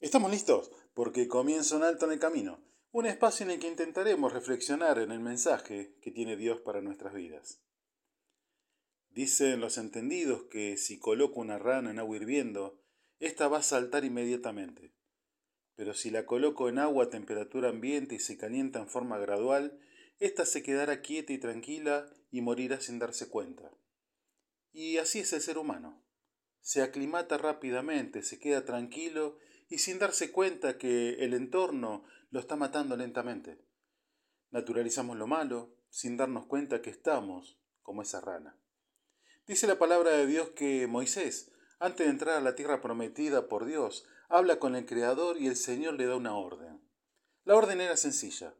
Estamos listos porque comienza un alto en el camino, un espacio en el que intentaremos reflexionar en el mensaje que tiene Dios para nuestras vidas. Dicen los entendidos que si coloco una rana en agua hirviendo, ésta va a saltar inmediatamente. Pero si la coloco en agua a temperatura ambiente y se calienta en forma gradual, ésta se quedará quieta y tranquila y morirá sin darse cuenta. Y así es el ser humano. Se aclimata rápidamente, se queda tranquilo y sin darse cuenta que el entorno lo está matando lentamente. Naturalizamos lo malo sin darnos cuenta que estamos como esa rana. Dice la palabra de Dios que Moisés, antes de entrar a la tierra prometida por Dios, habla con el Creador y el Señor le da una orden. La orden era sencilla,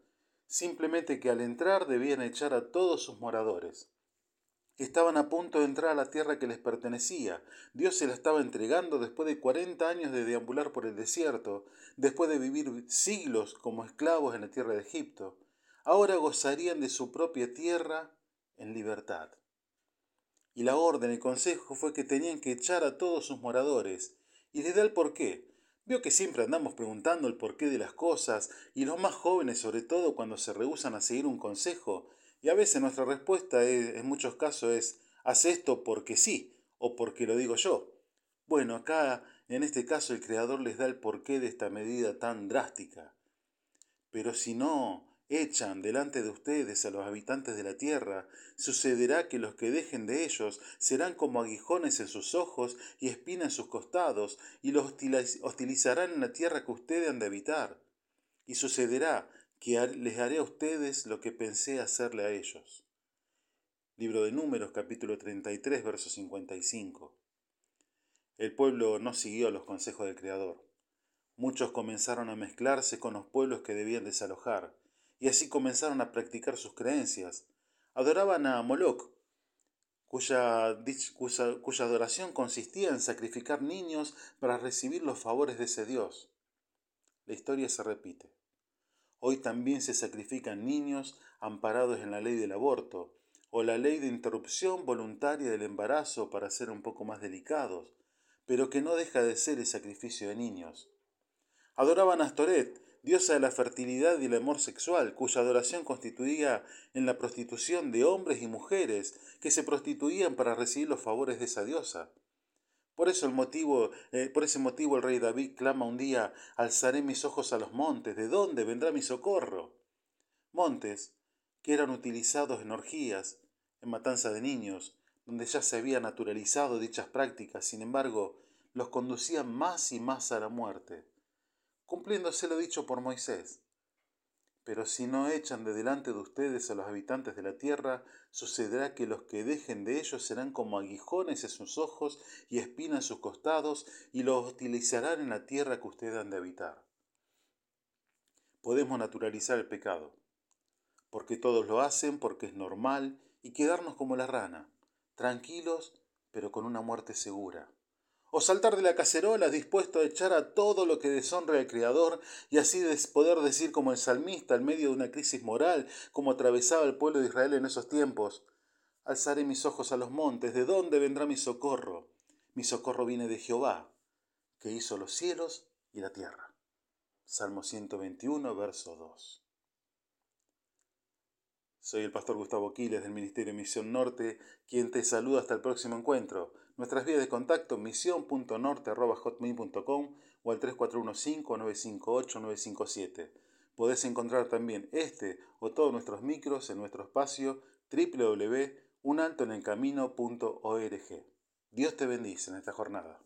simplemente que al entrar debían echar a todos sus moradores. Estaban a punto de entrar a la tierra que les pertenecía. Dios se la estaba entregando después de cuarenta años de deambular por el desierto, después de vivir siglos como esclavos en la tierra de Egipto. Ahora gozarían de su propia tierra en libertad. Y la orden, el consejo fue que tenían que echar a todos sus moradores. Y les da el porqué. Veo que siempre andamos preguntando el porqué de las cosas, y los más jóvenes sobre todo cuando se rehusan a seguir un consejo, y a veces nuestra respuesta en muchos casos es, haz esto porque sí o porque lo digo yo. Bueno, acá en este caso el Creador les da el porqué de esta medida tan drástica. Pero si no echan delante de ustedes a los habitantes de la tierra, sucederá que los que dejen de ellos serán como aguijones en sus ojos y espinas en sus costados, y los hostilizarán en la tierra que ustedes han de habitar. Y sucederá que les haré a ustedes lo que pensé hacerle a ellos. Libro de Números capítulo 33 verso 55. El pueblo no siguió los consejos del Creador. Muchos comenzaron a mezclarse con los pueblos que debían desalojar, y así comenzaron a practicar sus creencias. Adoraban a Moloch, cuya, cuya, cuya adoración consistía en sacrificar niños para recibir los favores de ese Dios. La historia se repite. Hoy también se sacrifican niños amparados en la ley del aborto o la ley de interrupción voluntaria del embarazo para ser un poco más delicados, pero que no deja de ser el sacrificio de niños. Adoraban a Astoret, diosa de la fertilidad y el amor sexual, cuya adoración constituía en la prostitución de hombres y mujeres que se prostituían para recibir los favores de esa diosa. Por, eso el motivo, eh, por ese motivo el rey David clama un día, alzaré mis ojos a los montes, ¿de dónde vendrá mi socorro? Montes que eran utilizados en orgías, en matanza de niños, donde ya se había naturalizado dichas prácticas, sin embargo, los conducían más y más a la muerte, cumpliéndose lo dicho por Moisés. Pero si no echan de delante de ustedes a los habitantes de la tierra, sucederá que los que dejen de ellos serán como aguijones en sus ojos y espinas en sus costados, y los hostilizarán en la tierra que ustedes han de habitar. Podemos naturalizar el pecado, porque todos lo hacen, porque es normal, y quedarnos como la rana, tranquilos, pero con una muerte segura o saltar de la cacerola dispuesto a echar a todo lo que deshonra al Creador y así poder decir como el salmista en medio de una crisis moral, como atravesaba el pueblo de Israel en esos tiempos, alzaré mis ojos a los montes, ¿de dónde vendrá mi socorro? Mi socorro viene de Jehová, que hizo los cielos y la tierra. Salmo 121, verso 2. Soy el pastor Gustavo Quiles del Ministerio Misión Norte, quien te saluda hasta el próximo encuentro. Nuestras vías de contacto misión.norte.com o al 3415-958-957. Podés encontrar también este o todos nuestros micros en nuestro espacio www.unaltoenelcamino.org. Dios te bendice en esta jornada.